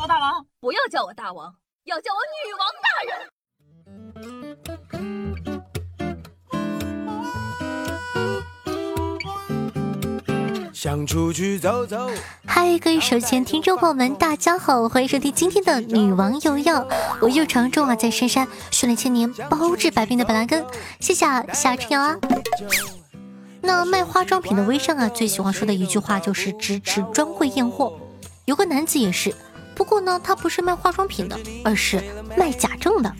我大王，不要叫我大王，要叫我女王大人。想出去走走。嗨，各位手前听众朋友们，大家好，欢迎收听今天的女王有药。我又常驻啊在深山，训练千年，包治百病的板蓝根。谢谢夏春瑶啊。那卖化妆品的微商啊，最喜欢说的一句话就是支持专柜验货。有个男子也是，不过呢，他不是卖化妆品的，而是卖假证的。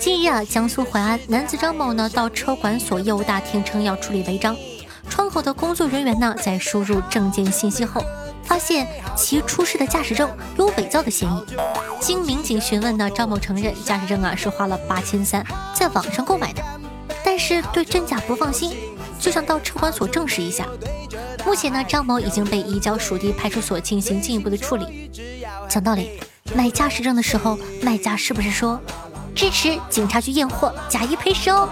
近日啊，江苏淮安男子张某呢，到车管所业务大厅称要处理违章。窗口的工作人员呢，在输入证件信息后，发现其出示的驾驶证有伪造的嫌疑。经民警询问呢，张某承认驾驶证啊是花了八千三在网上购买的，但是对真假不放心，就想到车管所证实一下。目前呢，张某已经被移交属地派出所进行进一步的处理。讲道理，买驾驶证的时候，卖家是不是说？支持警察局验货，假一赔十哦，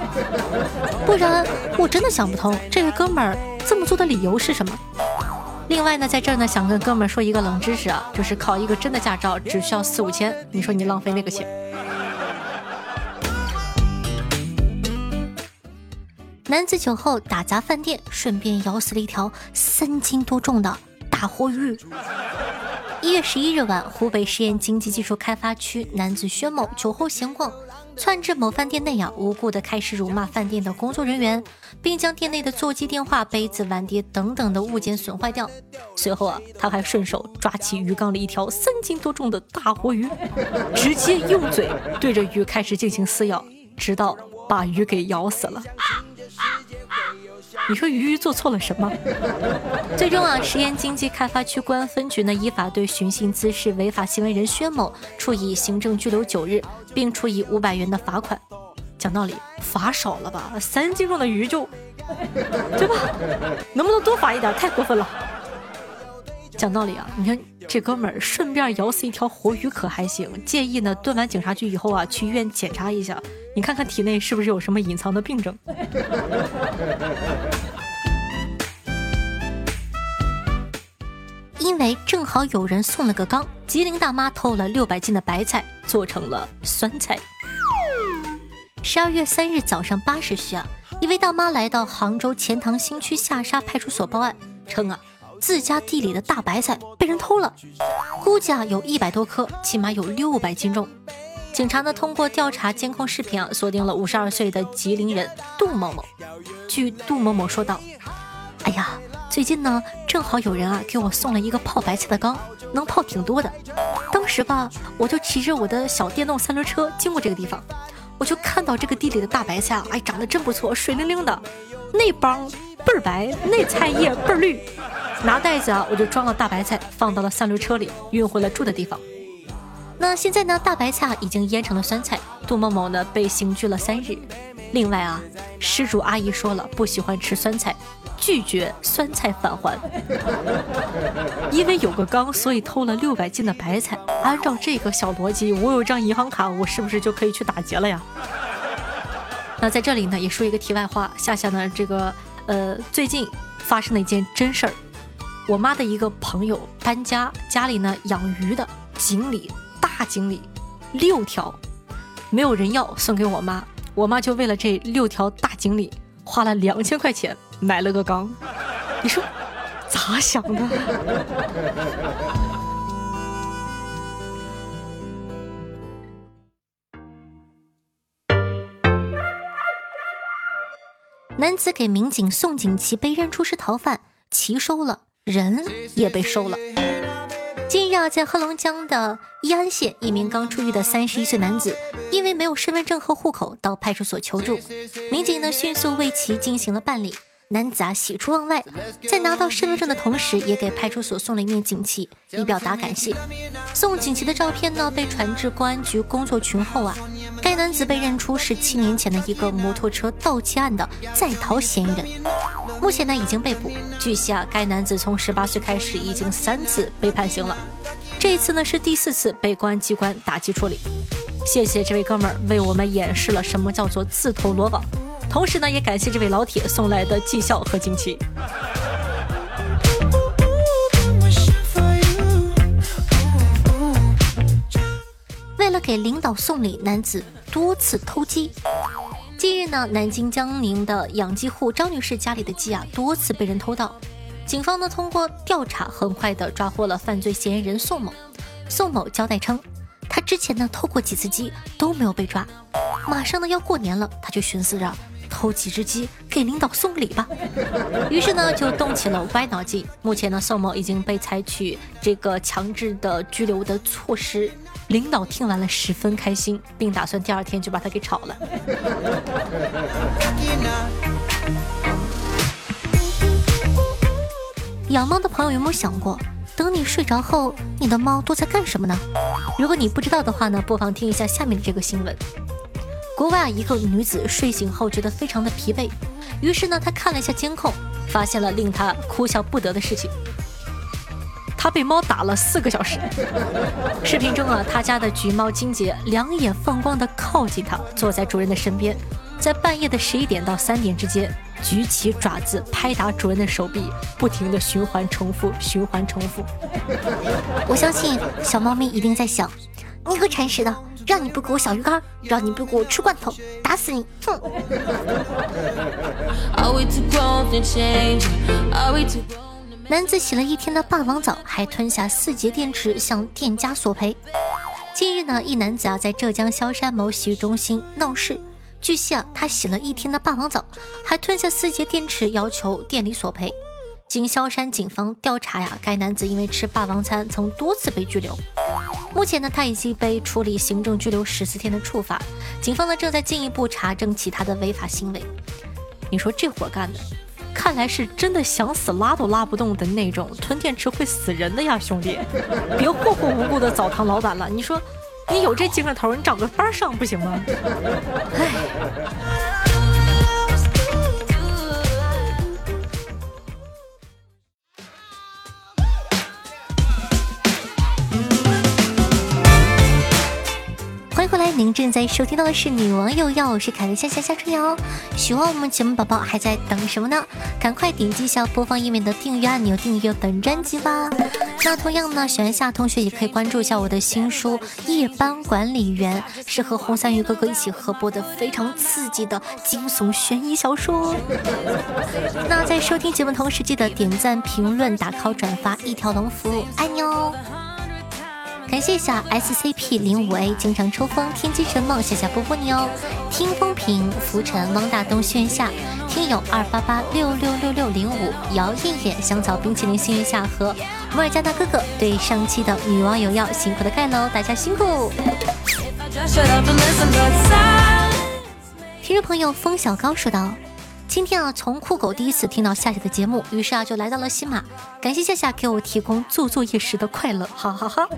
不然我真的想不通这位哥们儿这么做的理由是什么。另外呢，在这儿呢，想跟哥们儿说一个冷知识啊，就是考一个真的驾照只需要四五千，你说你浪费那个钱？男子酒后打砸饭店，顺便咬死了一条三斤多重的大活鱼。一月十一日晚，湖北十堰经济技术开发区男子薛某酒后闲逛，窜至某饭店内啊，无故的开始辱骂饭店的工作人员，并将店内的座机、电话、杯子、碗碟等等的物件损坏掉。随后啊，他还顺手抓起鱼缸里一条三斤多重的大活鱼，直接用嘴对着鱼开始进行撕咬，直到把鱼给咬死了。你说鱼鱼做错了什么？最终啊，石岩经济开发区公安分局呢，依法对寻衅滋事违法行为人薛某处以行政拘留九日，并处以五百元的罚款。讲道理，罚少了吧？三斤重的鱼就，对吧？能不能多罚一点？太过分了。讲道理啊，你看这哥们儿顺便咬死一条活鱼可还行？建议呢，蹲完警察局以后啊，去医院检查一下，你看看体内是不是有什么隐藏的病症。因为正好有人送了个缸，吉林大妈偷了六百斤的白菜，做成了酸菜。十二月三日早上八时许啊，一位大妈来到杭州钱塘新区下沙派出所报案，称啊自家地里的大白菜被人偷了，估计啊有一百多颗，起码有六百斤重。警察呢通过调查监控视频啊，锁定了五十二岁的吉林人杜某某。据杜某某说道：“哎呀。”最近呢，正好有人啊给我送了一个泡白菜的缸，能泡挺多的。当时吧，我就骑着我的小电动三轮车经过这个地方，我就看到这个地里的大白菜啊，哎，长得真不错，水灵灵的，内帮倍儿白，内菜叶倍儿绿。拿袋子啊，我就装了大白菜，放到了三轮车里，运回了住的地方。那现在呢，大白菜已经腌成了酸菜，杜某某呢被刑拘了三日。另外啊，失主阿姨说了，不喜欢吃酸菜。拒绝酸菜返还，因为有个缸，所以偷了六百斤的白菜。按照这个小逻辑，我有张银行卡，我是不是就可以去打劫了呀？那在这里呢，也说一个题外话，夏夏呢，这个呃，最近发生了一件真事儿。我妈的一个朋友搬家，家里呢养鱼的锦鲤，大锦鲤六条，没有人要，送给我妈。我妈就为了这六条大锦鲤，花了两千块钱。买了个缸，你说咋想的？男子给民警送锦旗，被认出是逃犯，旗收了，人也被收了。近日啊，在黑龙江的义安县，一名刚出狱的三十一岁男子，因为没有身份证和户口，到派出所求助，民警呢迅速为其进行了办理。男子啊，喜出望外，在拿到身份证的同时，也给派出所送了一面锦旗，以表达感谢。送锦旗的照片呢，被传至公安局工作群后啊，该男子被认出是七年前的一个摩托车盗窃案的在逃嫌疑人，目前呢已经被捕。据悉啊，该男子从十八岁开始已经三次被判刑了，这一次呢是第四次被公安机关打击处理。谢谢这位哥们儿为我们演示了什么叫做自投罗网。同时呢，也感谢这位老铁送来的绩效和锦旗。给领导送礼，男子多次偷鸡。近日呢，南京江宁的养鸡户张女士家里的鸡啊，多次被人偷盗。警方呢通过调查，很快的抓获了犯罪嫌疑人宋某。宋某交代称，他之前呢偷过几次鸡都没有被抓，马上呢要过年了，他就寻思着偷几只鸡给领导送礼吧。于是呢就动起了歪脑筋。目前呢宋某已经被采取这个强制的拘留的措施。领导听完了十分开心，并打算第二天就把他给炒了。养猫的朋友有没有想过，等你睡着后，你的猫都在干什么呢？如果你不知道的话呢，不妨听一下下面的这个新闻。国外，一个女子睡醒后觉得非常的疲惫，于是呢，她看了一下监控，发现了令她哭笑不得的事情。她被猫打了四个小时。视频中啊，她家的橘猫金杰两眼放光的靠近她，坐在主人的身边，在半夜的十一点到三点之间，举起爪子拍打主人的手臂，不停的循环重复，循环重复。我相信小猫咪一定在想：你个铲屎的，让你不给我小鱼干，让你不给我吃罐头，打死你！哼。男子洗了一天的霸王澡，还吞下四节电池向店家索赔。近日呢，一男子啊在浙江萧山某洗浴中心闹事。据悉啊，他洗了一天的霸王澡，还吞下四节电池，要求店里索赔。经萧山警方调查呀，该男子因为吃霸王餐曾多次被拘留。目前呢，他已经被处理行政拘留十四天的处罚。警方呢正在进一步查证其他的违法行为。你说这活干的？看来是真的想死拉都拉不动的那种，吞电池会死人的呀，兄弟！别霍霍无辜的澡堂老板了。你说，你有这精神头，你找个班上不行吗？唉。正在收听到的是《女王有药》，我是凯丽夏夏夏春瑶。喜欢我们节目宝宝还在等什么呢？赶快点击一下播放页面的订阅按钮，订阅本专辑吧。那同样呢，喜欢夏同学也可以关注一下我的新书《夜班管理员》，是和红三鱼哥哥一起合播的非常刺激的惊悚悬疑小说。那在收听节目同时，记得点赞、评论、打 call、转发，一条龙服务，爱你哦。感谢一下 SCP 零五 A 经常抽风天机神梦，谢谢波波你哦。听风平浮沉汪大东幸运下听友二八八六六六六零五姚艳艳香草冰淇淋幸运下和摩尔加大哥哥对上期的女网友要辛苦的盖楼，大家辛苦。听众朋友风小高说道。今天啊，从酷狗第一次听到夏夏的节目，于是啊就来到了西马，感谢夏夏给我提供做作业时的快乐，哈哈哈。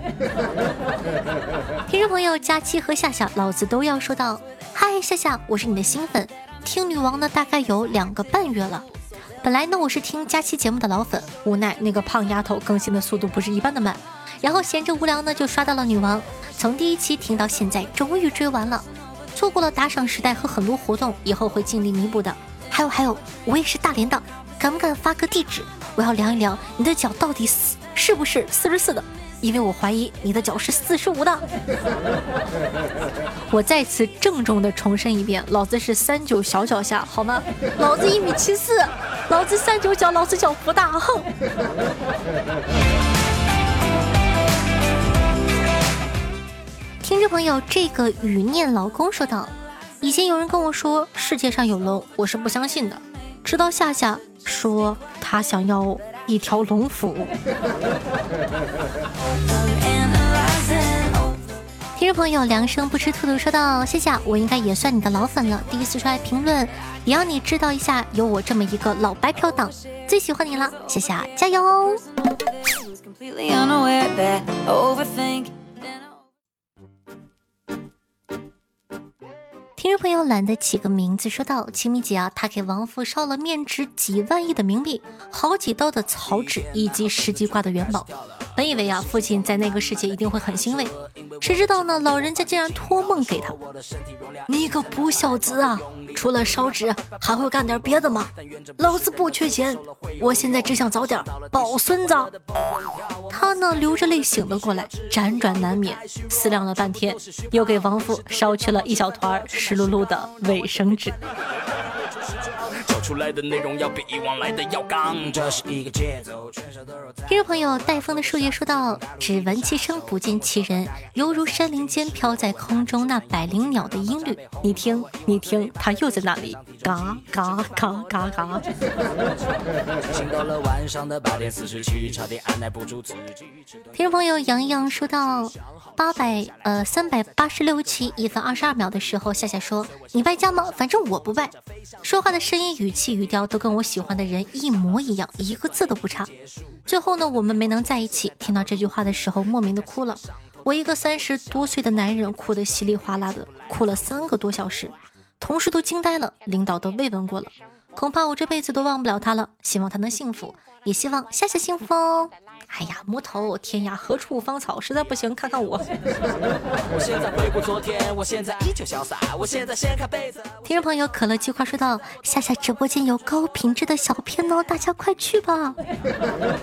听众朋友佳期和夏夏，老子都要说到，嗨夏夏，我是你的新粉，听女王呢大概有两个半月了。本来呢我是听佳期节目的老粉，无奈那个胖丫头更新的速度不是一般的慢，然后闲着无聊呢就刷到了女王，从第一期听到现在，终于追完了，错过了打赏时代和很多活动，以后会尽力弥补的。还有还有，我也是大连的，敢不敢发个地址？我要量一量你的脚到底是是不是四十四的，因为我怀疑你的脚是四十五的。我再次郑重的重申一遍，老子是三九小脚下，好吗？老子一米七四，老子三九脚，老子脚不大，哼。听众朋友，这个雨念老公说道。以前有人跟我说世界上有龙，我是不相信的。直到夏夏说他想要一条龙服。听众朋友，凉生不吃兔兔说道：“谢谢，我应该也算你的老粉了。第一次出来评论，也让你知道一下，有我这么一个老白嫖党，最喜欢你了。谢谢，加油！”没有懒得起个名字，说道：“清明节啊，他给王府烧了面值几万亿的冥币，好几刀的草纸以及十几挂的元宝。本以为啊，父亲在那个世界一定会很欣慰，谁知道呢？老人家竟然托梦给他：“你个不孝子啊！除了烧纸，还会干点别的吗？老子不缺钱，我现在只想早点抱孙子。”他呢，流着泪醒了过来，辗转难眠，思量了半天，又给王父烧去了一小团湿漉漉的卫生纸。出来的内容要比以往来的要刚，这是一个节奏。听众朋友，戴风的树叶说道：“只闻其声，不见其人，犹如山林间飘在空中那百灵鸟的音律。你听，你听，它又在那里，嘎嘎嘎嘎嘎。”听众朋友，洋洋说道：“八百呃三百八十六期一分二十二秒的时候，夏夏说：你败家吗？反正我不败。说话的声音语。”气语调都跟我喜欢的人一模一样，一个字都不差。最后呢，我们没能在一起。听到这句话的时候，莫名的哭了。我一个三十多岁的男人，哭得稀里哗啦的，哭了三个多小时，同事都惊呆了，领导都慰问过了，恐怕我这辈子都忘不了他了。希望他能幸福，也希望夏夏幸福哦。哎呀，摸头，天涯何处无芳草，实在不行，看看我。听众朋友，可乐计划说道：夏夏直播间有高品质的小片哦，大家快去吧。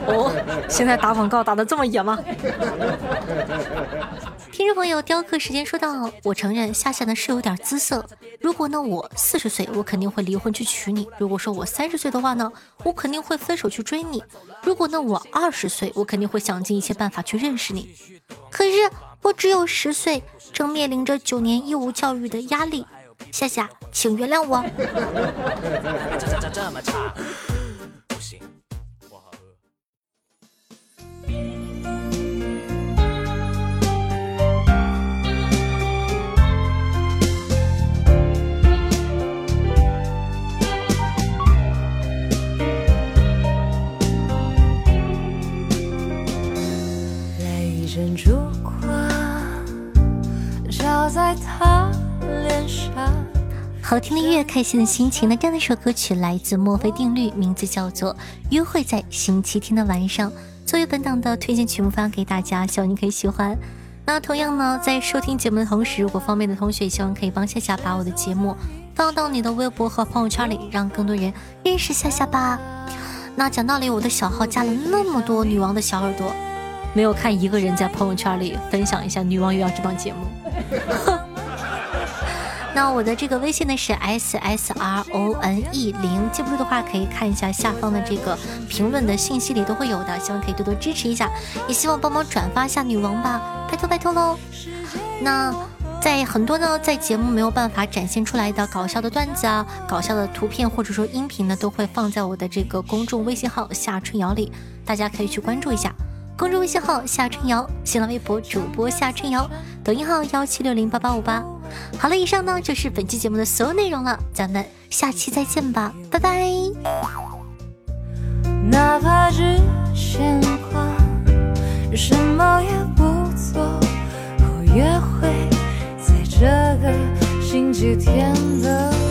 哦，现在打广告打的这么野吗？听众朋友，雕刻时间说到，我承认夏夏呢是有点姿色。如果呢我四十岁，我肯定会离婚去娶你；如果说我三十岁的话呢，我肯定会分手去追你；如果呢我二十岁，我肯定会想尽一切办法去认识你。可是我只有十岁，正面临着九年义务教育的压力。夏夏，请原谅我。听的音乐，开心的心情。那这样的一首歌曲来自墨菲定律，名字叫做《约会在星期天的晚上》，作为本档的推荐曲目发给大家，希望你可以喜欢。那同样呢，在收听节目的同时，如果方便的同学，希望可以帮夏夏把我的节目放到你的微博和朋友圈里，让更多人认识夏夏吧。那讲道理，我的小号加了那么多女王的小耳朵，没有看一个人在朋友圈里分享一下《女王又要》这档节目。那我的这个微信呢是 s s r o n e 零，记不住的话可以看一下下方的这个评论的信息里都会有的，希望可以多多支持一下，也希望帮忙转发一下女王吧，拜托拜托喽。那在很多呢在节目没有办法展现出来的搞笑的段子啊、搞笑的图片或者说音频呢，都会放在我的这个公众微信号夏春瑶里，大家可以去关注一下。公众微信号夏春瑶，新浪微博主播夏春瑶，抖音号幺七六零八八五八。好了，以上呢就是本期节目的所有内容了，咱们下期再见吧，拜拜。哪怕只牵挂，什么也不做，我也会在这个星期天的。